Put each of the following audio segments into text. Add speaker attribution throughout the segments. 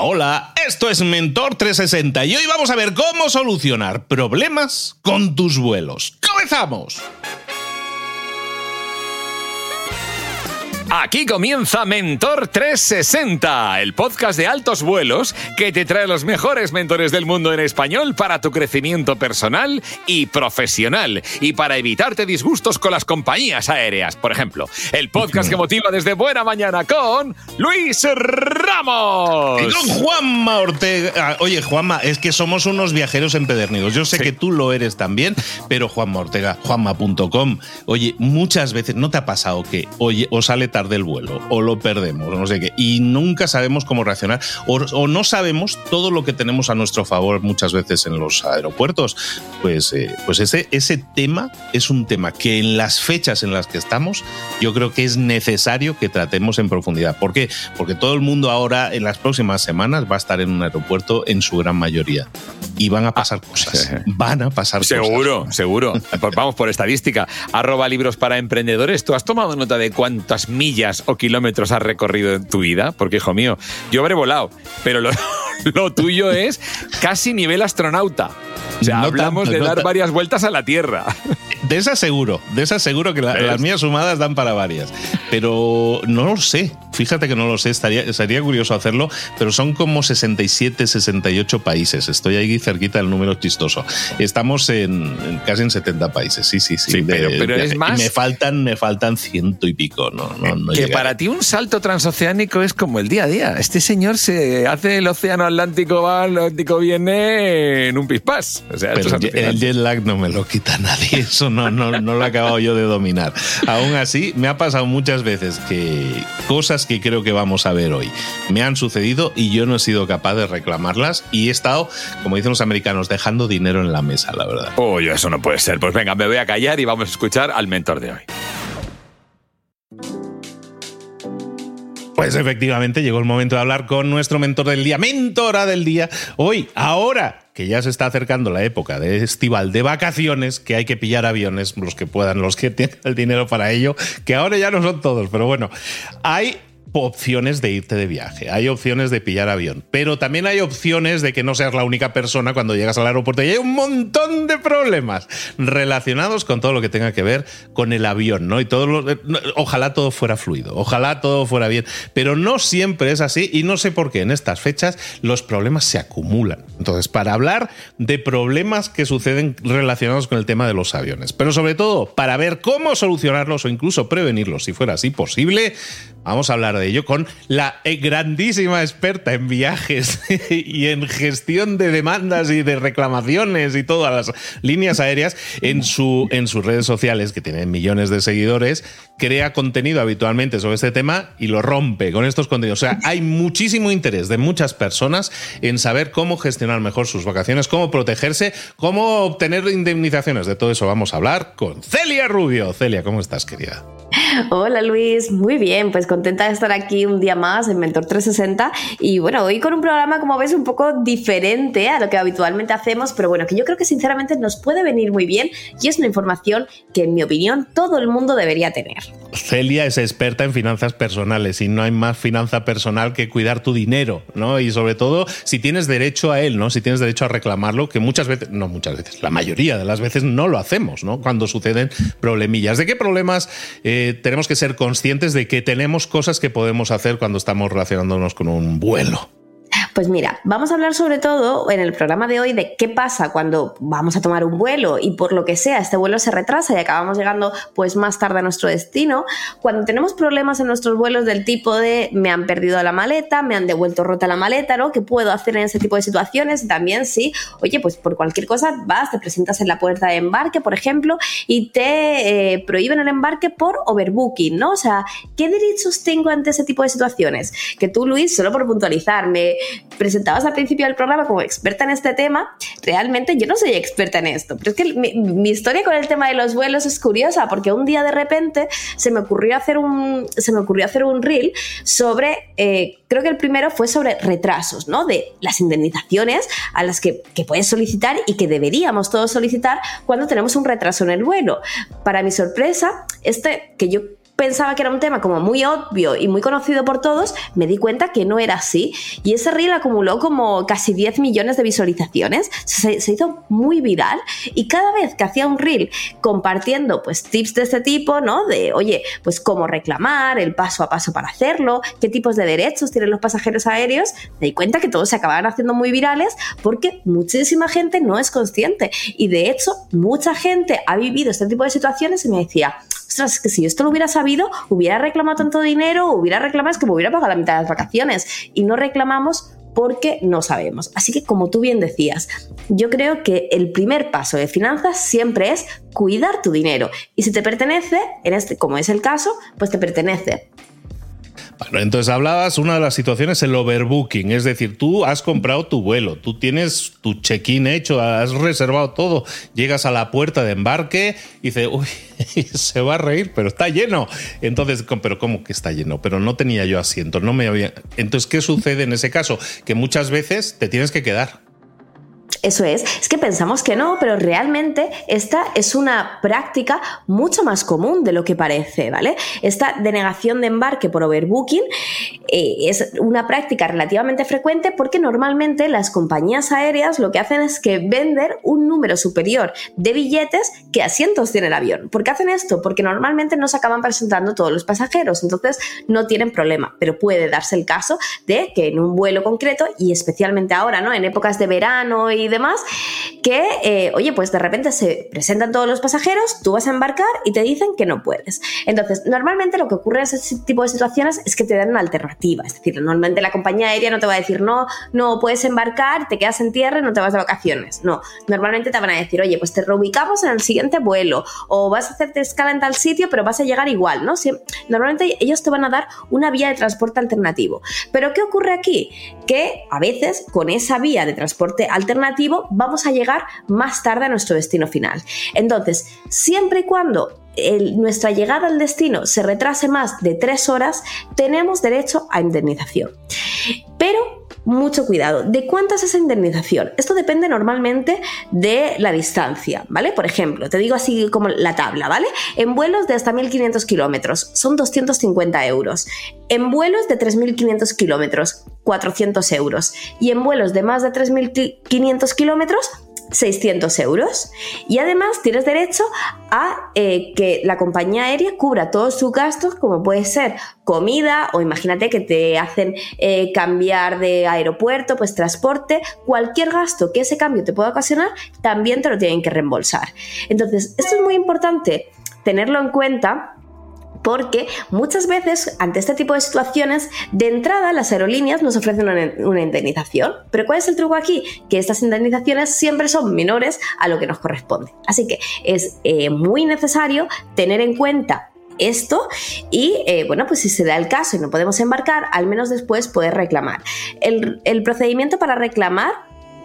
Speaker 1: Hola, esto es Mentor 360 y hoy vamos a ver cómo solucionar problemas con tus vuelos. ¡Comenzamos!
Speaker 2: Aquí comienza Mentor 360, el podcast de altos vuelos que te trae los mejores mentores del mundo en español para tu crecimiento personal y profesional y para evitarte disgustos con las compañías aéreas. Por ejemplo, el podcast que motiva desde buena mañana con Luis Ramos.
Speaker 1: Y con Juanma Ortega. Ah, Oye, Juanma, es que somos unos viajeros empedernidos. Yo sé
Speaker 2: Sí.
Speaker 1: que tú lo eres también, pero Juanma Ortega, juanma.com. Oye, muchas veces no te ha pasado que, oye, o sale tarde el vuelo, o lo perdemos, no sé qué, y nunca sabemos cómo reaccionar, o, o no sabemos todo lo que tenemos a nuestro favor muchas veces en los aeropuertos. Pues, eh, pues ese, ese tema es un tema que en las fechas en las que estamos, yo creo que es necesario que tratemos en profundidad. ¿Por qué? Porque todo el mundo ahora, en las próximas semanas, va a estar en un aeropuerto en su gran mayoría. Y van a pasar cosas.
Speaker 2: sí.
Speaker 1: Van a pasar cosas.
Speaker 2: Seguro, seguro. Pues vamos por estadística. Arroba libros para emprendedores. ¿Tú has tomado nota de cuántas millas o kilómetros has recorrido en tu vida? Porque, hijo mío, yo habré volado, pero lo, lo tuyo es casi nivel astronauta. O sea,
Speaker 1: No
Speaker 2: hablamos
Speaker 1: tanto,
Speaker 2: de
Speaker 1: no
Speaker 2: dar varias vueltas a la Tierra.
Speaker 1: De esas seguro, de esas seguro que las mías sumadas dan para varias. Pero no lo sé. Fíjate que no lo sé, estaría, sería curioso hacerlo, pero son como 67, 68 países. Estoy ahí cerquita del número chistoso. Estamos en, en casi en 70 países, sí, sí, sí.
Speaker 2: Sí, pero- pero es más-
Speaker 1: Me faltan, me faltan ciento y pico, no, no, no
Speaker 2: que
Speaker 1: llegaré.
Speaker 2: para ti un salto transoceánico es como el día a día. Este señor se hace el océano Atlántico, va, Atlántico viene en un pispás. O sea,
Speaker 1: Pero
Speaker 2: es
Speaker 1: el, el jet lag no me lo quita nadie, eso no, no, no lo he acabado yo de dominar. Aún así, me ha pasado muchas veces que cosas que creo que vamos a ver hoy me han sucedido y yo no he sido capaz de reclamarlas y he estado, como dicen los americanos, dejando dinero en la mesa, la verdad.
Speaker 2: Uy, eso no puede ser. Pues venga, me voy a callar y vamos a escuchar al mentor de hoy.
Speaker 1: Pues efectivamente llegó el momento de hablar con nuestro mentor del día, mentora del día. Hoy, ahora que ya se está acercando la época de estival de vacaciones, que hay que pillar aviones, los que puedan, los que tengan el dinero para ello, que ahora ya no son todos, pero bueno, hay opciones de irte de viaje, hay opciones de pillar avión, pero también hay opciones de que no seas la única persona cuando llegas al aeropuerto y hay un montón de problemas relacionados con todo lo que tenga que ver con el avión, ¿no? Y todo lo- no, ojalá todo fuera fluido, ojalá todo fuera bien, pero no siempre es así y no sé por qué en estas fechas los problemas se acumulan. Entonces, para hablar de problemas que suceden relacionados con el tema de los aviones, pero sobre todo para ver cómo solucionarlos o incluso prevenirlos si fuera así posible, vamos a hablar de ello con la grandísima experta en viajes y en gestión de demandas y de reclamaciones y todas las líneas aéreas en, su, en sus redes sociales, que tienen millones de seguidores, crea contenido habitualmente sobre este tema y lo rompe con estos contenidos. O sea, hay muchísimo interés de muchas personas en saber cómo gestionar mejor sus vacaciones, cómo protegerse, cómo obtener indemnizaciones. De todo eso vamos a hablar con Celia Rubio. Celia, ¿cómo estás, querida?
Speaker 3: Hola Luis, muy bien, pues contenta de estar aquí un día más en Mentor 360 y bueno, hoy con un programa como ves un poco diferente a lo que habitualmente hacemos, pero bueno, que yo creo que sinceramente nos puede venir muy bien y es una información que en mi opinión todo el mundo debería tener.
Speaker 1: Celia es experta en finanzas personales y no hay más finanza personal que cuidar tu dinero, ¿no? Y sobre todo si tienes derecho a él, ¿no? Si tienes derecho a reclamarlo, que muchas veces, no muchas veces, la mayoría de las veces no lo hacemos, ¿no? Cuando suceden problemillas. ¿De qué problemas eh, tenemos que ser conscientes de que tenemos cosas que podemos hacer cuando estamos relacionándonos con un vuelo?
Speaker 3: Pues mira, vamos a hablar sobre todo en el programa de hoy de qué pasa cuando vamos a tomar un vuelo y por lo que sea este vuelo se retrasa y acabamos llegando pues más tarde a nuestro destino, cuando tenemos problemas en nuestros vuelos del tipo de me han perdido la maleta, me han devuelto rota la maleta, ¿no? ¿Qué puedo hacer en ese tipo de situaciones? También sí, oye, pues por cualquier cosa vas, te presentas en la puerta de embarque, por ejemplo, y te eh, prohíben el embarque por overbooking, ¿no? O sea, ¿qué derechos tengo ante ese tipo de situaciones? Que tú, Luis, solo por puntualizar, me presentabas al principio del programa como experta en este tema, realmente yo no soy experta en esto, pero es que mi, historia con el tema de los vuelos es curiosa porque un día de repente se me ocurrió hacer un, se me ocurrió hacer un reel sobre, eh, creo que el primero fue sobre retrasos, ¿no? De las indemnizaciones a las que, que puedes solicitar y que deberíamos todos solicitar cuando tenemos un retraso en el vuelo. Para mi sorpresa, este que yo pensaba que era un tema como muy obvio y muy conocido por todos, me di cuenta que no era así. Y ese reel acumuló como casi 10 millones de visualizaciones, se, hizo muy viral y cada vez que hacía un reel compartiendo pues tips de este tipo, ¿no? De, oye, pues cómo reclamar, el paso a paso para hacerlo, qué tipos de derechos tienen los pasajeros aéreos, me di cuenta que todos se acababan haciendo muy virales porque muchísima gente no es consciente. Y de hecho, mucha gente ha vivido este tipo de situaciones y me decía, ostras, que si esto lo hubiera sabido, hubiera reclamado tanto dinero, hubiera reclamado, es que me hubiera pagado la mitad de las vacaciones. Y no reclamamos porque no sabemos. Así que como tú bien decías, yo creo que el primer paso de finanzas siempre es cuidar tu dinero. Y si te pertenece, en este, como es el caso, pues te pertenece.
Speaker 1: Bueno, entonces hablabas, una de las situaciones, el overbooking, es decir, tú has comprado tu vuelo, tú tienes tu check-in hecho, has reservado todo, llegas a la puerta de embarque y dices, uy, se va a reír, pero está lleno. Entonces, pero ¿cómo que está lleno? Pero no tenía yo asiento, no me había... Entonces, ¿qué sucede en ese caso? Que muchas veces te tienes que quedar.
Speaker 3: Eso es, es que pensamos que no, pero realmente esta es una práctica mucho más común de lo que parece, ¿vale? Esta denegación de embarque por overbooking eh, es una práctica relativamente frecuente porque normalmente las compañías aéreas lo que hacen es que vender un número superior de billetes que asientos tiene el avión. ¿Por qué hacen esto? Porque normalmente no se acaban presentando todos los pasajeros, entonces no tienen problema, pero puede darse el caso de que en un vuelo concreto y especialmente ahora, ¿no? En épocas de verano demás, que, eh, oye, pues de repente se presentan todos los pasajeros, tú vas a embarcar y te dicen que no puedes. Entonces, normalmente lo que ocurre en ese tipo de situaciones es que te dan una alternativa. Es decir, normalmente la compañía aérea no te va a decir, no, no puedes embarcar, te quedas en tierra y no te vas de vacaciones. No, normalmente te van a decir, oye, pues te reubicamos en el siguiente vuelo o vas a hacerte escala en tal sitio, pero vas a llegar igual, ¿no? normalmente ellos te van a dar una vía de transporte alternativo. Pero ¿qué ocurre aquí? Que a veces con esa vía de transporte alternativo vamos a llegar más tarde a nuestro destino final. Entonces, siempre y cuando nuestra llegada al destino se retrase más de tres horas, tenemos derecho a indemnización. Pero mucho cuidado. ¿De cuánto es esa indemnización? Esto depende normalmente de la distancia, ¿vale? Por ejemplo, te digo así como la tabla, ¿vale? En vuelos de hasta 1.500 kilómetros son 250 euros. En vuelos de 3.500 kilómetros, 400 euros. Y en vuelos de más de 3.500 kilómetros, 600 euros. Y además tienes derecho a eh, que la compañía aérea cubra todos sus gastos, como puede ser comida o imagínate que te hacen eh, cambiar de aeropuerto, pues transporte, cualquier gasto que ese cambio te pueda ocasionar, también te lo tienen que reembolsar. Entonces, esto es muy importante tenerlo en cuenta porque muchas veces ante este tipo de situaciones, de entrada las aerolíneas nos ofrecen una, indemnización. Pero ¿cuál es el truco aquí? Que estas indemnizaciones siempre son menores a lo que nos corresponde. Así que es eh, muy necesario tener en cuenta esto y eh, bueno pues si se da el caso y no podemos embarcar al menos después poder reclamar el, el procedimiento para reclamar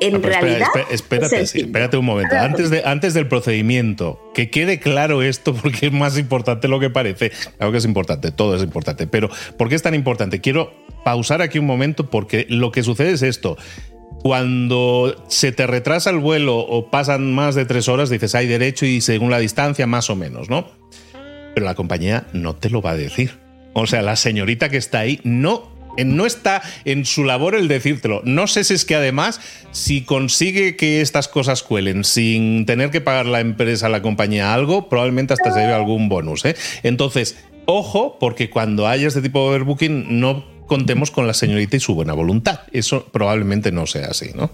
Speaker 3: en realidad.
Speaker 1: espérate, espérate un momento. Antes, de, antes del procedimiento, que quede claro esto, porque es más importante lo que parece. Claro que es importante, todo es importante. Pero, ¿por qué es tan importante? Quiero pausar aquí un momento porque lo que sucede es esto. Cuando se te retrasa el vuelo o pasan más de tres horas, dices hay derecho y según la distancia, más o menos, ¿no? Pero la compañía no te lo va a decir. O sea, la señorita que está ahí no no está en su labor el decírtelo. No sé si es que además, si consigue que estas cosas cuelen sin tener que pagar la empresa, la compañía algo, probablemente hasta se lleve algún bonus. ¿eh? Entonces, ojo, porque cuando haya este tipo de overbooking, no contemos con la señorita y su buena voluntad. Eso probablemente no sea así, ¿no?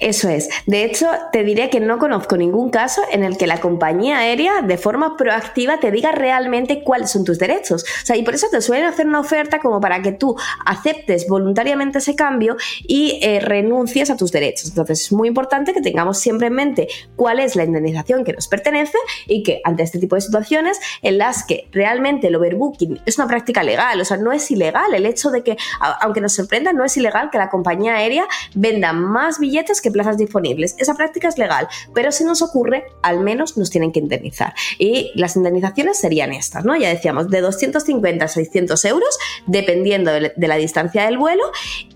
Speaker 3: Eso es. De hecho, te diré que no conozco ningún caso en el que la compañía aérea de forma proactiva te diga realmente cuáles son tus derechos. O sea, y por eso te suelen hacer una oferta como para que tú aceptes voluntariamente ese cambio y eh, renuncies a tus derechos. Entonces, es muy importante que tengamos siempre en mente cuál es la indemnización que nos pertenece y que ante este tipo de situaciones en las que realmente el overbooking es una práctica legal, o sea, no es ilegal el hecho de que, aunque nos sorprenda, no es ilegal que la compañía aérea venda más billetes que plazas disponibles. Esa práctica es legal, pero si nos ocurre, al menos nos tienen que indemnizar. Y las indemnizaciones serían estas, ¿no? Ya decíamos, de 250 a 600 euros, dependiendo de la distancia del vuelo,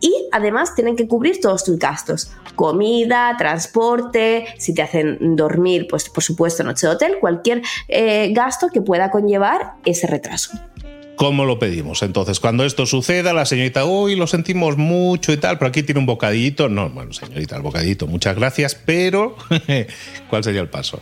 Speaker 3: y además tienen que cubrir todos tus gastos. Comida, transporte, si te hacen dormir, pues por supuesto noche de hotel, cualquier eh, gasto que pueda conllevar ese retraso.
Speaker 1: ¿Cómo lo pedimos? Entonces, cuando esto suceda, la señorita, uy, lo sentimos mucho y tal, pero aquí tiene un bocadito. No, bueno, señorita, el bocadito, muchas gracias, pero ¿cuál sería el paso?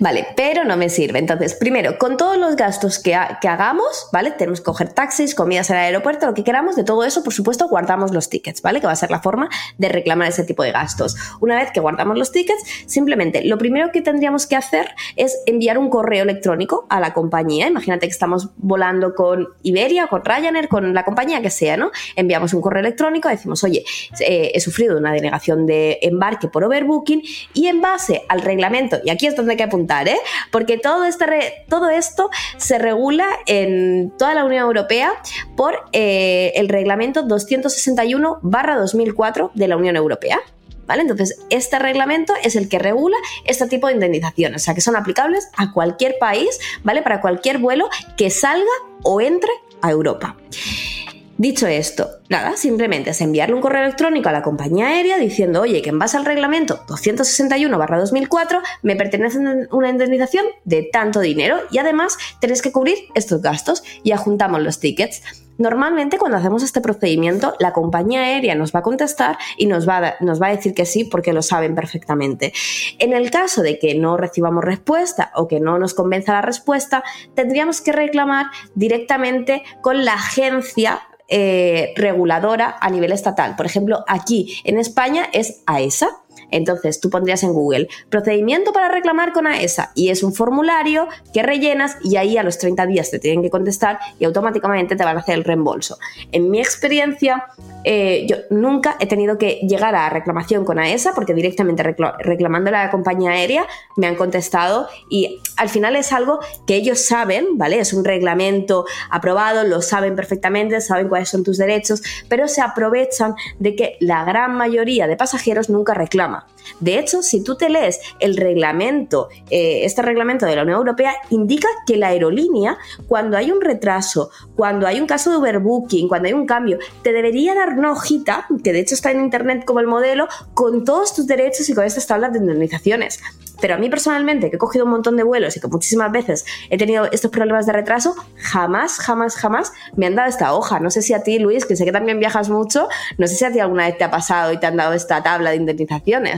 Speaker 3: Vale, pero no me sirve. Entonces, primero, con todos los gastos que, que, hagamos, ¿vale? Tenemos que coger taxis, comidas en el aeropuerto, lo que queramos, de todo eso, por supuesto, guardamos los tickets, ¿vale? Que va a ser la forma de reclamar ese tipo de gastos. Una vez que guardamos los tickets, simplemente lo primero que tendríamos que hacer es enviar un correo electrónico a la compañía. Imagínate que estamos volando con Iberia, con Ryanair, con la compañía que sea, ¿no? Enviamos un correo electrónico, decimos, oye, eh, he sufrido una denegación de embarque por overbooking y en base al reglamento, y aquí es donde hay que apuntar, ¿eh? Porque todo, este todo esto se regula en toda la Unión Europea por eh, el reglamento 261-2004 de la Unión Europea. Entonces, este reglamento es el que regula este tipo de indemnizaciones, o sea, que son aplicables a cualquier país, ¿vale? Para cualquier vuelo que salga o entre a Europa. Dicho esto, nada, simplemente es enviarle un correo electrónico a la compañía aérea diciendo, oye, que en base al reglamento 261-2004 me pertenece una indemnización de tanto dinero y además tenéis que cubrir estos gastos y adjuntamos los tickets. Normalmente cuando hacemos este procedimiento, la compañía aérea nos va a contestar y nos va a, nos va a decir que sí porque lo saben perfectamente. En el caso de que no recibamos respuesta o que no nos convenza la respuesta, tendríamos que reclamar directamente con la agencia eh, reguladora a nivel estatal. Por ejemplo, aquí en España es AESA. Entonces tú pondrías en Google procedimiento para reclamar con AESA y es un formulario que rellenas y ahí a los 30 días te tienen que contestar y automáticamente te van a hacer el reembolso. En mi experiencia, eh, yo nunca he tenido que llegar a reclamación con AESA porque directamente reclamando a la compañía aérea me han contestado y al final es algo que ellos saben, ¿vale? Es un reglamento aprobado, lo saben perfectamente, saben cuáles son tus derechos, pero se aprovechan de que la gran mayoría de pasajeros nunca reclaman. De hecho, si tú te lees el reglamento, eh, este reglamento de la Unión Europea indica que la aerolínea, cuando hay un retraso, cuando hay un caso de overbooking, cuando hay un cambio, te debería dar una hojita, que de hecho está en internet como el modelo, con todos tus derechos y con estas tablas de indemnizaciones. Pero a mí personalmente, que he cogido un montón de vuelos y que muchísimas veces he tenido estos problemas de retraso, jamás, jamás, jamás me han dado esta hoja. No sé si a ti, Luis, que sé que también viajas mucho, no sé si a ti alguna vez te ha pasado y te han dado esta tabla de indemnizaciones.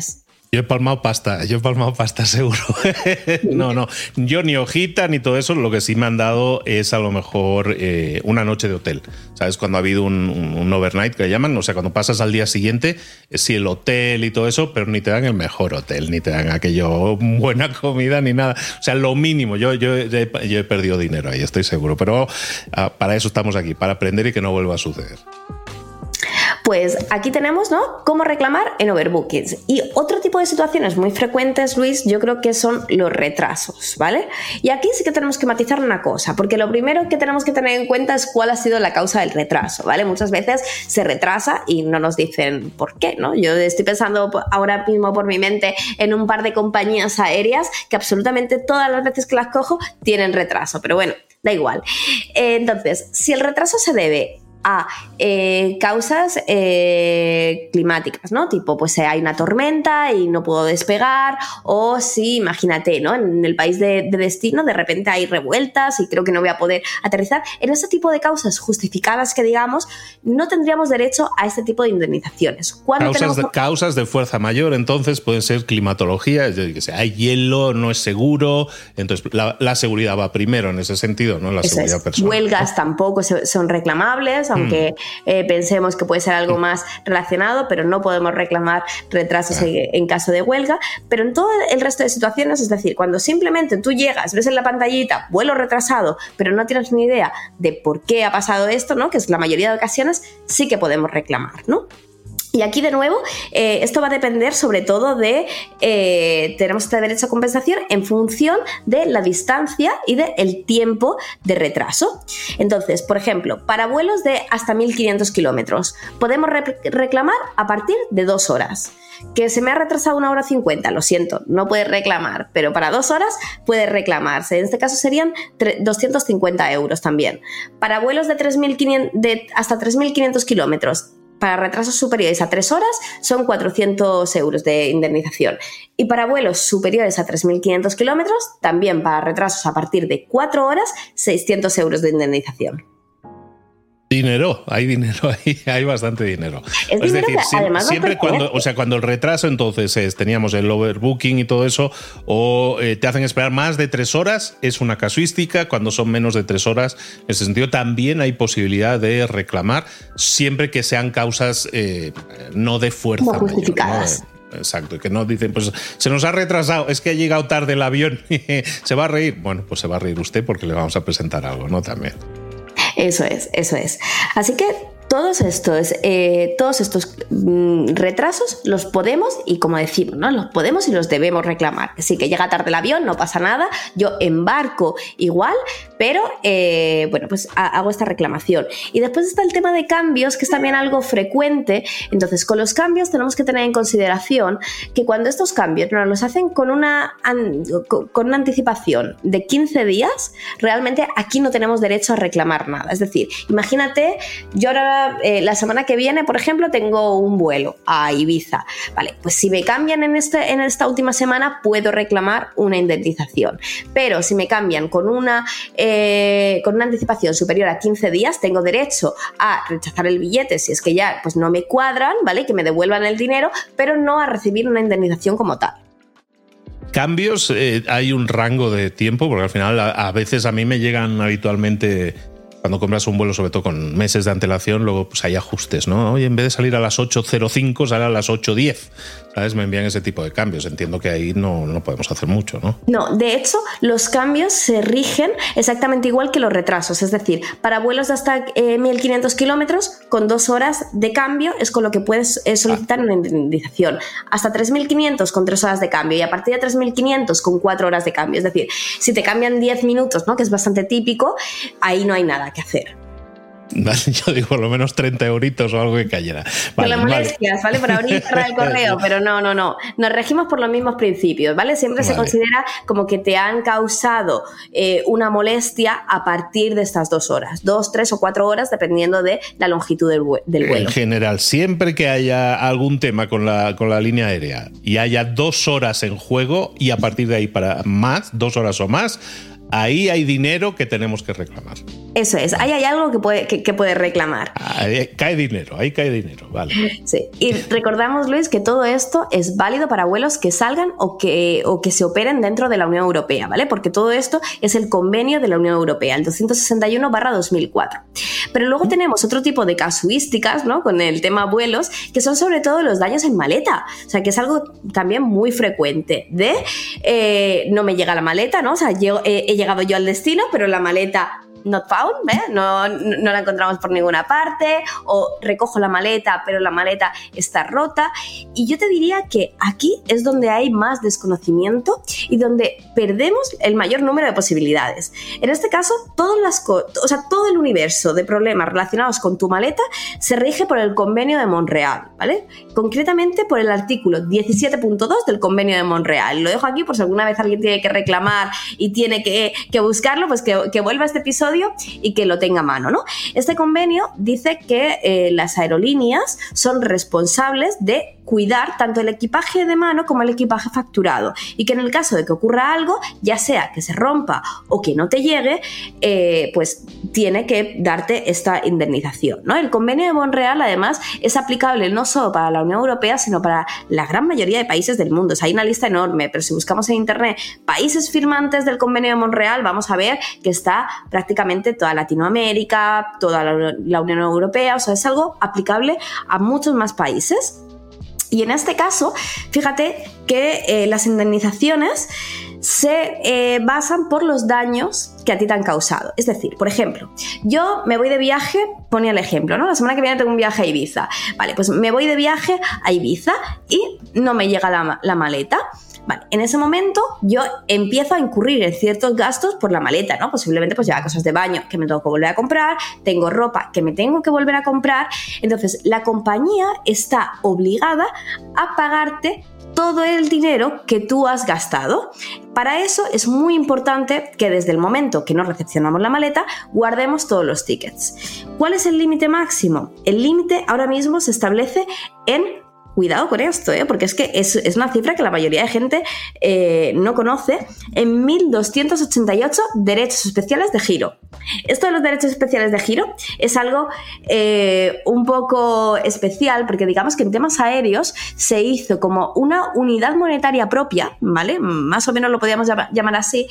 Speaker 1: Yo he palmado pasta, yo he palmado pasta seguro. no, no, yo ni hojita ni todo eso, lo que sí me han dado es a lo mejor eh, una noche de hotel. ¿Sabes? Cuando ha habido un, overnight que llaman, o sea, cuando pasas al día siguiente, sí el hotel y todo eso, pero ni te dan el mejor hotel, ni te dan aquello, buena comida, ni nada. O sea, lo mínimo, yo, yo, yo he perdido dinero ahí, estoy seguro, pero ah, para eso estamos aquí, para aprender y que no vuelva a suceder.
Speaker 3: Pues aquí tenemos, ¿no? Cómo reclamar en overbookings. Y otro tipo de situaciones muy frecuentes, Luis, yo creo que son los retrasos, ¿vale? Y aquí sí que tenemos que matizar una cosa, porque lo primero que tenemos que tener en cuenta es cuál ha sido la causa del retraso, ¿vale? Muchas veces se retrasa y no nos dicen por qué, ¿no? Yo estoy pensando ahora mismo por mi mente en un par de compañías aéreas que absolutamente todas las veces que las cojo tienen retraso, pero bueno, da igual. Entonces, si el retraso se debe a eh, causas eh, climáticas, ¿no? Tipo, pues hay una tormenta y no puedo despegar, o si, imagínate, ¿no? En el país de, destino de repente hay revueltas y creo que no voy a poder aterrizar. En ese tipo de causas justificadas que digamos, no tendríamos derecho a este tipo de indemnizaciones.
Speaker 1: Causas, de, causas de fuerza mayor, entonces pueden ser climatología, es decir, que hay hielo, no es seguro, entonces la, seguridad va primero en ese sentido, ¿no? La seguridad personal.
Speaker 3: Huelgas tampoco son reclamables aunque mm. eh, pensemos que puede ser algo más relacionado, pero no podemos reclamar retrasos en, caso de huelga. Pero en todo el resto de situaciones, es decir, cuando simplemente tú llegas, ves en la pantallita vuelo retrasado, pero no tienes ni idea de por qué ha pasado esto, ¿no? Que es la mayoría de ocasiones, sí que podemos reclamar, ¿no? Y aquí de nuevo, eh, esto va a depender sobre todo de, eh, tenemos este derecho a compensación en función de la distancia y del tiempo de retraso. Entonces, por ejemplo, para vuelos de hasta 1500 kilómetros, podemos reclamar a partir de dos horas. Que se me ha retrasado una hora 50, lo siento, no puede reclamar, pero para dos horas puede reclamarse. En este caso serían 250 euros también. Para vuelos de, 3.500, de hasta 3.500 kilómetros, para retrasos superiores a 3 horas son 400 euros de indemnización. Y para vuelos superiores a 3.500 kilómetros, también para retrasos a partir de 4 horas, 600 euros de indemnización.
Speaker 1: Dinero, hay dinero ahí, hay bastante dinero. Es, decir, siempre, cuando, o sea, cuando el retraso entonces es, teníamos el overbooking y todo eso, o eh, te hacen esperar más de tres horas, es una casuística, cuando son menos de tres horas, en ese sentido también hay posibilidad de reclamar, siempre que sean causas eh, no de fuerza.
Speaker 3: No justificadas.
Speaker 1: Exacto, que no dicen, pues se nos ha retrasado, es que ha llegado tarde el avión, se va a reír. Bueno, pues se va a reír usted porque le vamos a presentar algo, ¿no? También.
Speaker 3: Eso es, eso es. Así que todos estos, eh, todos estos mm, retrasos los podemos, y como decimos, ¿no? Los podemos y los debemos reclamar. Sí, que llega tarde el avión, no pasa nada, yo embarco igual, pero eh, bueno, pues hago esta reclamación. Y después está el tema de cambios, que es también algo frecuente. Entonces, con los cambios tenemos que tener en consideración que cuando estos cambios nos los hacen con una, con una anticipación de 15 días, realmente aquí no tenemos derecho a reclamar nada. Es decir, imagínate, yo ahora eh, la semana que viene, por ejemplo, tengo un vuelo a Ibiza. Vale, pues si me cambian en, este, en esta última semana, puedo reclamar una indemnización. Pero si me cambian con una, eh, con una anticipación superior a 15 días, tengo derecho a rechazar el billete si es que ya pues, no me cuadran, ¿vale? Que me devuelvan el dinero, pero no a recibir una indemnización como tal
Speaker 1: cambios, eh, hay un rango de tiempo, porque al final a, veces a mí me llegan habitualmente cuando compras un vuelo, sobre todo con meses de antelación, luego pues hay ajustes, ¿no? Oye, en vez de salir a las 8.05, sale a las 8.10. ¿Sabes? Me envían ese tipo de cambios. Entiendo que ahí no, no podemos hacer mucho, ¿no?
Speaker 3: No, de hecho, los cambios se rigen exactamente igual que los retrasos. Es decir, para vuelos de hasta 1.500 eh, kilómetros, con dos horas de cambio es con lo que puedes eh, solicitar una indemnización. Hasta 3.500 con tres horas de cambio y a partir de 3.500 con cuatro horas de cambio. Es decir, si te cambian 10 minutos, ¿no? que es bastante típico, ahí no hay nada que hacer.
Speaker 1: Yo digo por lo menos 30 euritos o algo que cayera.
Speaker 3: Vale, las molestias, ¿vale? Por abrir y cerrar el correo, pero no, no, no. Nos regimos por los mismos principios, ¿vale? Siempre se considera como que te han causado eh, una molestia a partir de estas dos horas, dos, tres o cuatro horas, dependiendo de la longitud del, del vuelo.
Speaker 1: En general, siempre que haya algún tema con la, con la línea aérea y haya dos horas en juego y a partir de ahí para más, dos horas o más, ahí hay dinero que tenemos que reclamar.
Speaker 3: Eso es, ahí hay algo que puede, que, puede reclamar.
Speaker 1: Ahí cae dinero, ahí cae dinero, vale.
Speaker 3: Sí, y recordamos, Luis, que todo esto es válido para vuelos que salgan o que, o que se operen dentro de la Unión Europea, ¿vale? Porque todo esto es el convenio de la Unión Europea, el 261-2004. Pero luego tenemos otro tipo de casuísticas, ¿no? Con el tema vuelos, que son sobre todo los daños en maleta, o sea, que es algo también muy frecuente, de eh, no me llega la maleta, ¿no? O sea, he llegado yo al destino, pero la maleta not found, ¿eh? no, no, la encontramos por ninguna parte, o recojo la maleta, pero la maleta está rota. Y yo te diría que aquí es donde hay más desconocimiento y donde perdemos el mayor número de posibilidades. En este caso, todas las o sea, todo el universo de problemas relacionados con tu maleta se rige por el convenio de Montreal, ¿vale? Concretamente por el artículo 17.2 del convenio de Montreal. Lo dejo aquí por si alguna vez alguien tiene que reclamar y tiene que, que buscarlo, pues que, que vuelva a este episodio y que lo tenga a mano. ¿no? Este convenio dice que eh, las aerolíneas son responsables de cuidar tanto el equipaje de mano como el equipaje facturado y que en el caso de que ocurra algo, ya sea que se rompa o que no te llegue, eh, pues tiene que darte esta indemnización. El convenio de Montreal además es aplicable no solo para la Unión Europea, sino para la gran mayoría de países del mundo. hay una lista enorme, pero si buscamos en Internet países firmantes del convenio de Montreal, vamos a ver que está prácticamente toda Latinoamérica, toda la Unión Europea, o sea, es algo aplicable a muchos más países. Y en este caso, fíjate que eh, las indemnizaciones se eh, basan por los daños que a ti te han causado. Es decir, por ejemplo, yo me voy de viaje, ponía el ejemplo, ¿no? La semana que viene tengo un viaje a Ibiza. Vale, pues me voy de viaje a Ibiza y no me llega la, la maleta. Vale, en ese momento yo empiezo a incurrir en ciertos gastos por la maleta, ¿no? Posiblemente pues lleva cosas de baño que me tengo que volver a comprar, tengo ropa que me tengo que volver a comprar. Entonces, la compañía está obligada a pagarte todo el dinero que tú has gastado. Para eso es muy importante que desde el momento que nos recepcionamos la maleta guardemos todos los tickets. ¿Cuál es el límite máximo? El límite ahora mismo se establece en Cuidado con esto, ¿eh? porque es que es, una cifra que la mayoría de gente eh, no conoce, en 1.288 derechos especiales de giro. Esto de los derechos especiales de giro es algo eh, un poco especial, porque digamos que en temas aéreos se hizo como una unidad monetaria propia, ¿vale? Más o menos lo podríamos llamar, así,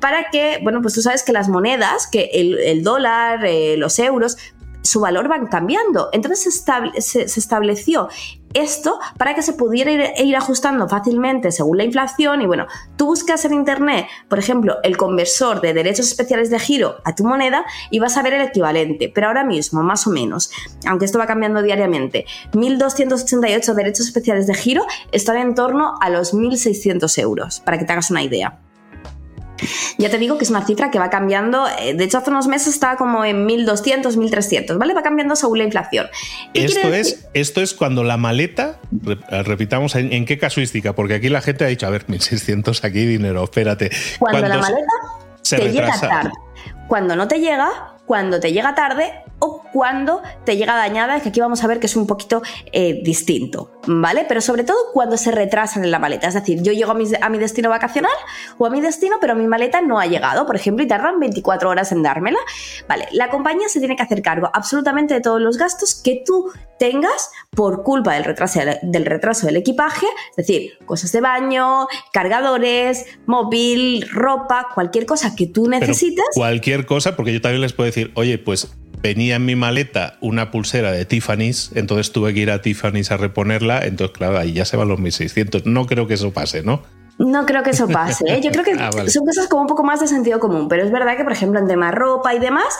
Speaker 3: para que, bueno, pues tú sabes que las monedas, que el, dólar, los euros, su valor van cambiando. Entonces se, estableció esto para que se pudiera ir, ajustando fácilmente según la inflación y bueno, tú buscas en internet, por ejemplo, el conversor de derechos especiales de giro a tu moneda y vas a ver el equivalente, pero ahora mismo, más o menos, aunque esto va cambiando diariamente, 1.288 derechos especiales de giro están en torno a los 1.600 euros, para que te hagas una idea. Ya te digo que es una cifra que va cambiando. Eh, de hecho, hace unos meses estaba como en 1.200, 1.300, ¿vale? Va cambiando según la inflación.
Speaker 1: Esto es, esto es cuando la maleta, eh, repitamos, ¿en, qué casuística? Porque aquí la gente ha dicho, a ver, 1.600 aquí dinero, espérate.
Speaker 3: Cuando la maleta te llega tarde. Cuando no te llega, cuando te llega tarde o cuando te llega dañada, es que aquí vamos a ver que es un poquito eh, distinto, ¿vale? Pero sobre todo cuando se retrasan en la maleta, es decir, yo llego a mi, destino vacacional o a mi destino, pero mi maleta no ha llegado, por ejemplo, y tardan 24 horas en dármela, ¿vale? La compañía se tiene que hacer cargo absolutamente de todos los gastos que tú tengas por culpa del retraso del, retraso del equipaje, es decir, cosas de baño, cargadores, móvil, ropa, cualquier cosa que tú necesites.
Speaker 1: cualquier cosa, porque yo también les puedo decir, oye, pues venía en mi maleta una pulsera de Tiffany's, entonces tuve que ir a Tiffany's a reponerla, entonces claro, ahí ya se van los 1600. No creo que eso pase, ¿no?
Speaker 3: No creo que eso pase. ¿eh? Yo creo que ah, son cosas como un poco más de sentido común, pero es verdad que, por ejemplo, en tema ropa y demás,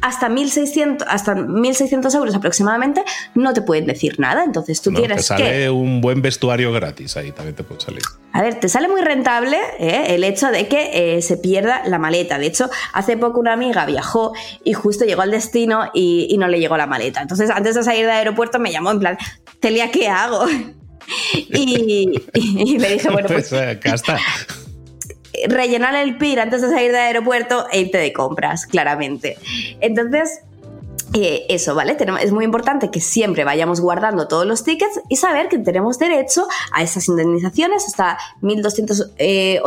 Speaker 3: hasta 1.600, hasta 1.600 euros aproximadamente no te pueden decir nada. Entonces tú tienes
Speaker 1: te sale un buen vestuario gratis, ahí también te puede salir.
Speaker 3: A ver, te sale muy rentable ¿eh? el hecho de que eh, se pierda la maleta. De hecho, hace poco una amiga viajó y justo llegó al destino y, no le llegó la maleta. Entonces, antes de salir del aeropuerto me llamó en plan, Telia, ¿qué hago? y, le dije, bueno, pues...
Speaker 1: pues acá está
Speaker 3: rellenar el PIR antes de salir del aeropuerto e irte de compras, claramente. Entonces, eh, eso, ¿vale? es muy importante que siempre vayamos guardando todos los tickets y saber que tenemos derecho a esas indemnizaciones hasta 1.288 eh,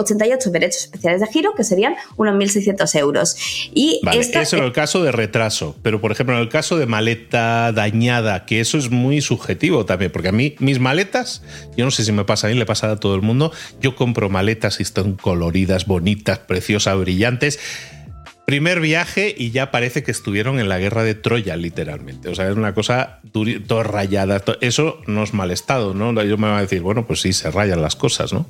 Speaker 3: derechos especiales de giro, que serían unos 1.600 euros. Y
Speaker 1: vale, eso en el caso de retraso, pero por ejemplo en el caso de maleta dañada, que eso es muy subjetivo también, porque a mí mis maletas, yo no sé si me pasa a mí, le pasa a todo el mundo, yo compro maletas y están coloridas, bonitas, preciosas, brillantes Primer viaje y ya parece que estuvieron en la guerra de Troya, literalmente. O sea, es una cosa todo rayada. Eso no es mal estado, ¿no? Yo me voy a decir, bueno, pues sí, se rayan las cosas, ¿no?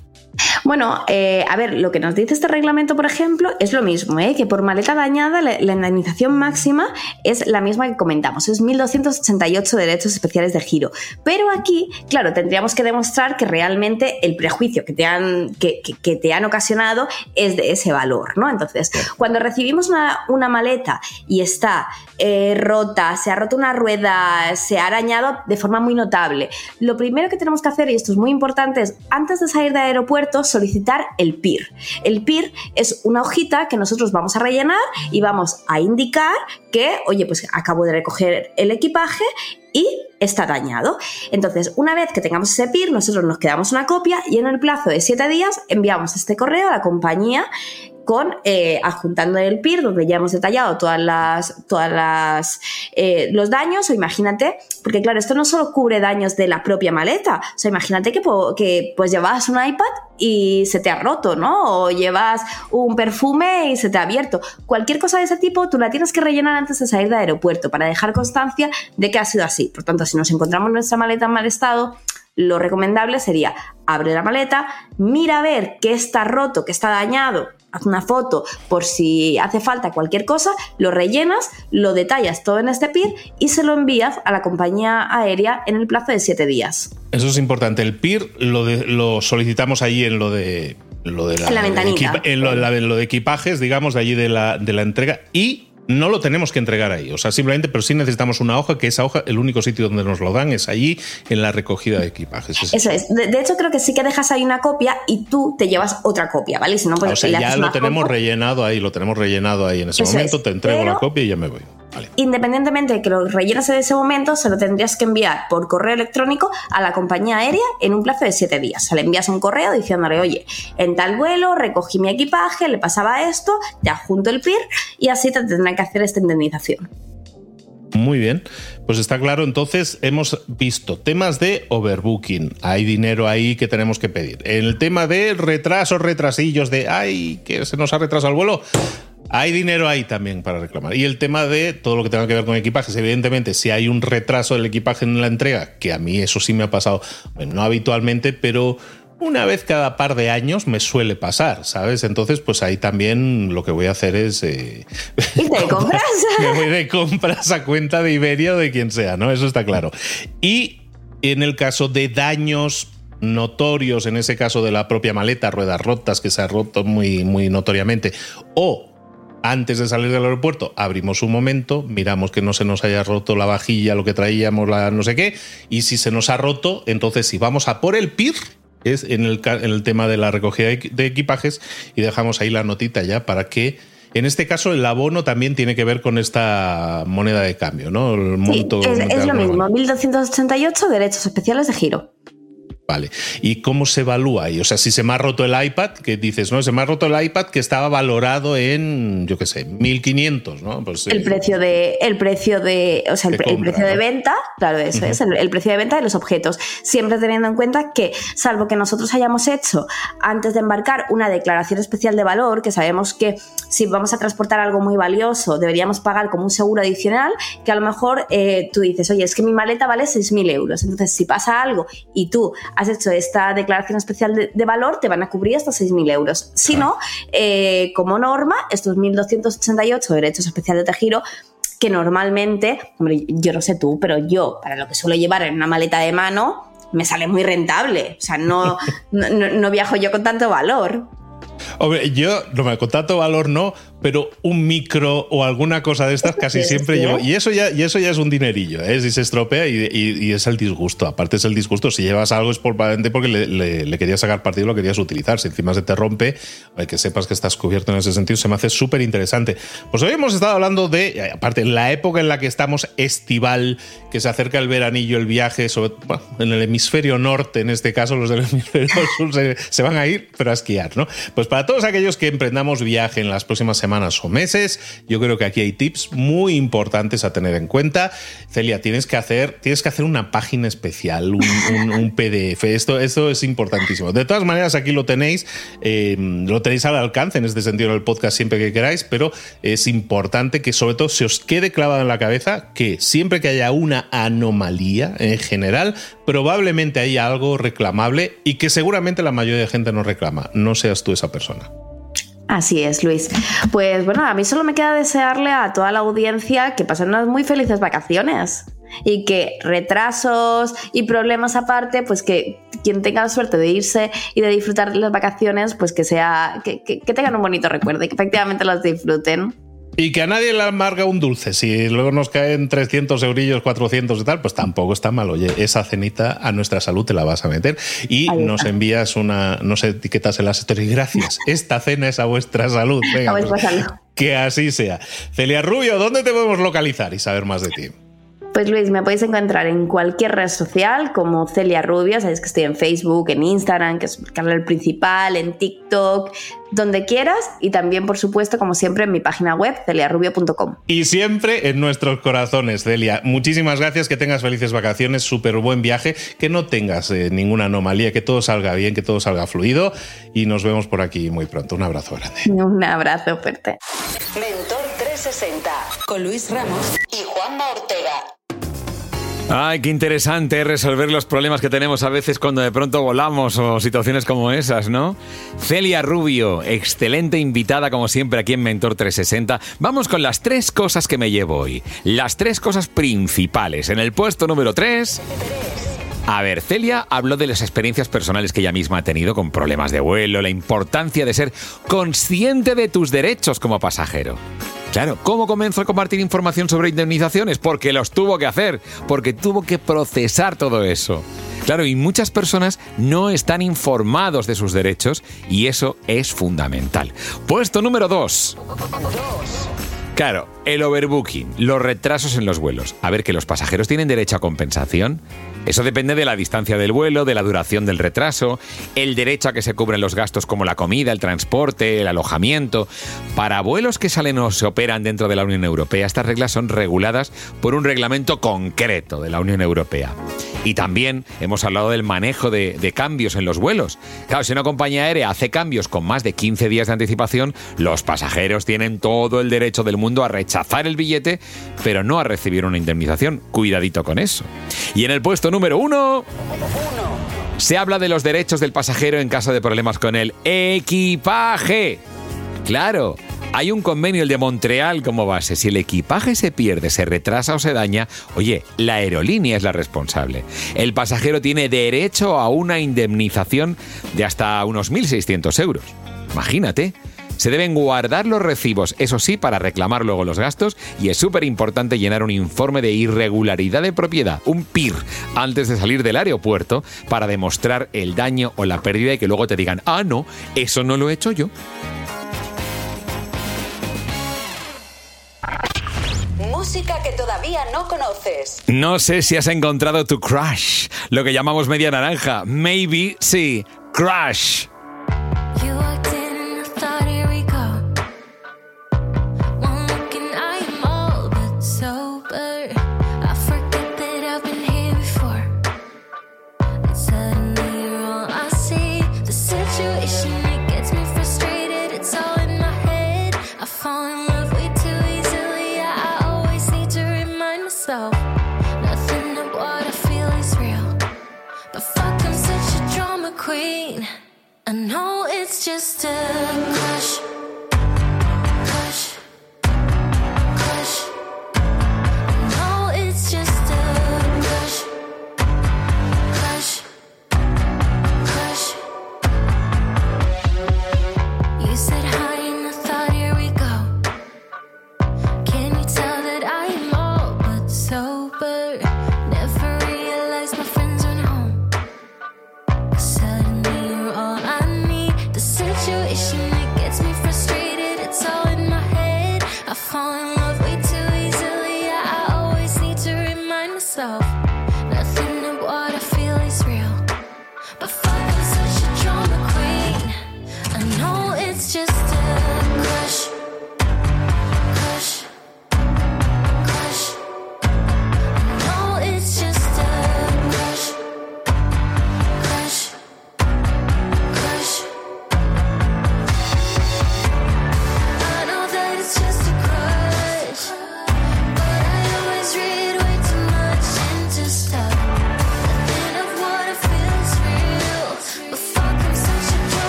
Speaker 3: Bueno, eh, a ver, lo que nos dice este reglamento, por ejemplo, es lo mismo, ¿eh? que por maleta dañada la, indemnización máxima es la misma que comentamos, es 1.288 derechos especiales de giro. Pero aquí, claro, tendríamos que demostrar que realmente el prejuicio que te han, que, te han ocasionado es de ese valor, ¿no? Entonces, cuando recibimos una, maleta y está eh, rota, se ha roto una rueda, se ha arañado de forma muy notable, lo primero que tenemos que hacer, y esto es muy importante, es antes de salir del aeropuerto solicitar el PIR. El PIR es una hojita que nosotros vamos a rellenar y vamos a indicar que, oye, pues acabo de recoger el equipaje y está dañado. Entonces, una vez que tengamos ese PIR, nosotros nos quedamos una copia y en el plazo de siete días enviamos este correo a la compañía con eh, adjuntando el PIR, donde ya hemos detallado todas las, todas las eh, los daños, o imagínate, porque claro, esto no solo cubre daños de la propia maleta, o sea, imagínate que, que pues llevas un iPad y se te ha roto, ¿no? O llevas un perfume y se te ha abierto. Cualquier cosa de ese tipo, tú la tienes que rellenar antes de salir del aeropuerto para dejar constancia de que ha sido así. Por tanto, si nos encontramos nuestra maleta en mal estado, lo recomendable sería abre la maleta, mira a ver qué está roto, qué está dañado, haz una foto por si hace falta cualquier cosa, lo rellenas, lo detallas todo en este PIR y se lo envías a la compañía aérea en el plazo de siete días.
Speaker 1: Eso es importante. El PIR lo, lo solicitamos ahí en lo de lo de
Speaker 3: la, en la ventanita.
Speaker 1: En lo, lo, de equipajes, digamos, de allí de la, de la entrega y no lo tenemos que entregar ahí. O sea, simplemente, pero sí necesitamos una hoja, que esa hoja, el único sitio donde nos lo dan es allí, en la recogida de equipajes.
Speaker 3: Eso es. De, hecho, creo que sí que dejas ahí una copia y tú te llevas otra copia, ¿vale? Si no, pues
Speaker 1: o sea, ya lo tenemos rellenado ahí, lo tenemos rellenado ahí en ese momento, te entrego la copia y ya me voy.
Speaker 3: Independientemente de que lo rellenas en ese momento, se lo tendrías que enviar por correo electrónico a la compañía aérea en un plazo de siete días. O le envías un correo diciéndole, oye, en tal vuelo recogí mi equipaje, le pasaba esto, te adjunto el PIR y así te tendrán que hacer esta indemnización.
Speaker 1: Muy bien, pues está claro, entonces hemos visto temas de overbooking, hay dinero ahí que tenemos que pedir. El tema de retrasos, retrasillos, de, ay, que se nos ha retrasado el vuelo, hay dinero ahí también para reclamar. Y el tema de todo lo que tenga que ver con equipajes, evidentemente, si hay un retraso del equipaje en la entrega, que a mí eso sí me ha pasado, no habitualmente, pero una vez cada par de años me suele pasar, ¿sabes? Entonces, pues ahí también lo que voy a hacer es...
Speaker 3: Eh, ¿Y te compras?
Speaker 1: me voy de compras a cuenta de Iberia o de quien sea, ¿no? Eso está claro. Y en el caso de daños notorios, en ese caso de la propia maleta, ruedas rotas, que se ha roto muy, muy notoriamente, o antes de salir del aeropuerto, abrimos un momento, miramos que no se nos haya roto la vajilla, lo que traíamos, la no sé qué, y si se nos ha roto, entonces si vamos a por el PIR, es en el, en el tema de la recogida de equipajes, y dejamos ahí la notita ya para que en este caso, el abono también tiene que ver con esta moneda de cambio, ¿no?
Speaker 3: El monto, es, es lo mismo, 1.288 derechos especiales de giro.
Speaker 1: Vale. ¿Y cómo se evalúa ahí? O sea, si se me ha roto el iPad, que dices, no, se me ha roto el iPad que estaba valorado en, yo qué sé, 1500, ¿no?
Speaker 3: Pues, el precio de, el precio de, o sea, el, precio de venta, claro, eso es, el, precio de venta de los objetos. Siempre teniendo en cuenta que, salvo que nosotros hayamos hecho antes de embarcar una declaración especial de valor, que sabemos que si vamos a transportar algo muy valioso, deberíamos pagar como un seguro adicional, que a lo mejor eh, tú dices, oye, es que mi maleta vale 6.000 euros. Entonces, si pasa algo y tú has hecho esta declaración especial de, valor, te van a cubrir hasta 6.000 euros. Si no, eh, como norma, estos 1.288 derechos especiales de giro que normalmente, hombre, yo no sé tú, pero yo, para lo que suelo llevar en una maleta de mano, me sale muy rentable. O sea, no, no viajo yo con tanto valor.
Speaker 1: Hombre, yo no me con tanto valor no, pero un micro o alguna cosa de estas casi siempre llevo. Y eso ya, y eso ya es un dinerillo, ¿eh? si se estropea y, es el disgusto. Aparte es el disgusto, si llevas algo es por porque le, le, querías sacar partido, lo querías utilizar. Si encima se te rompe, que sepas que estás cubierto en ese sentido, se me hace súper interesante. Pues hoy hemos estado hablando de, aparte, la época en la que estamos estival, que se acerca el veranillo, el viaje, sobre, en el hemisferio norte, en este caso los del hemisferio sur se, se van a ir, pero a esquiar, ¿no? Pues para todos aquellos que emprendamos viaje en las próximas semanas, o meses. Yo creo que aquí hay tips muy importantes a tener en cuenta. Celia, tienes que hacer, tienes que hacer una página especial, un, PDF. Esto, esto es importantísimo. De todas maneras, aquí lo tenéis, eh, lo tenéis al alcance en este sentido en el podcast siempre que queráis, pero es importante que sobre todo se os quede clavado en la cabeza que siempre que haya una anomalía en general, probablemente haya algo reclamable y que seguramente la mayoría de gente no reclama. No seas tú esa persona.
Speaker 3: Así es, Luis. Pues bueno, a mí solo me queda desearle a toda la audiencia que pasen unas muy felices vacaciones y que retrasos y problemas aparte, pues que quien tenga la suerte de irse y de disfrutar de las vacaciones, pues que sea, que, que tengan un bonito recuerdo y que efectivamente los disfruten.
Speaker 1: Y que a nadie le amarga un dulce. Si luego nos caen 300 eurillos, 400 y tal, pues tampoco está mal. Oye, esa cenita a nuestra salud te la vas a meter. Y nos envías una, no sé, etiquetas en las stories. Gracias. Esta cena es a vuestra salud. Venga, a vuestra pues, salud. Que así sea. Celia Rubio, ¿dónde te podemos localizar y saber más de ti?
Speaker 3: Pues Luis, me podéis encontrar en cualquier red social como Celia Rubio, sabéis que estoy en Facebook, en Instagram, que es el canal principal, en TikTok, donde quieras y también, por supuesto, como siempre, en mi página web, celiarubio.com.
Speaker 1: Y siempre en nuestros corazones, Celia. Muchísimas gracias, que tengas felices vacaciones, súper buen viaje, que no tengas eh, ninguna anomalía, que todo salga bien, que todo salga fluido y nos vemos por aquí muy pronto. Un abrazo grande.
Speaker 3: Un abrazo fuerte.
Speaker 4: Mentor 360 con Luis Ramos y Juanma Ortega.
Speaker 2: Ay, qué interesante resolver los problemas que tenemos a veces cuando de pronto volamos o situaciones como esas, ¿no? Celia Rubio, excelente invitada como siempre aquí en Mentor 360. Vamos con las tres cosas que me llevo hoy. Las tres cosas principales. En el puesto número 3... A ver, Celia habló de las experiencias personales que ella misma ha tenido con problemas de vuelo, la importancia de ser consciente de tus derechos como pasajero. Claro, ¿cómo comenzó a compartir información sobre indemnizaciones? Porque los tuvo que hacer, porque tuvo que procesar todo eso. Claro, y muchas personas no están informados de sus derechos y eso es fundamental. Puesto número 2. Claro, el overbooking, los retrasos en los vuelos. A ver, que los pasajeros tienen derecho a compensación. Eso depende de la distancia del vuelo, de la duración del retraso, el derecho a que se cubren los gastos como la comida, el transporte, el alojamiento. Para vuelos que salen o se operan dentro de la Unión Europea, estas reglas son reguladas por un reglamento concreto de la Unión Europea. Y también hemos hablado del manejo de, cambios en los vuelos. Claro, si una compañía aérea hace cambios con más de 15 días de anticipación, los pasajeros tienen todo el derecho del mundo a rechazar el billete, pero no a recibir una indemnización. Cuidadito con eso. Y en el puesto número uno... Se habla de los derechos del pasajero en caso de problemas con el equipaje. Claro, hay un convenio, el de Montreal, como base. Si el equipaje se pierde, se retrasa o se daña, oye, la aerolínea es la responsable. El pasajero tiene derecho a una indemnización de hasta unos 1.600 euros. Imagínate. Se deben guardar los recibos, eso sí, para reclamar luego los gastos y es súper importante llenar un informe de irregularidad de propiedad, un PIR, antes de salir del aeropuerto para demostrar el daño o la pérdida y que luego te digan, ah, no, eso no lo he hecho yo.
Speaker 4: Música que todavía no conoces.
Speaker 2: No sé si has encontrado tu crush, lo que llamamos media naranja. Maybe sí,
Speaker 5: crush.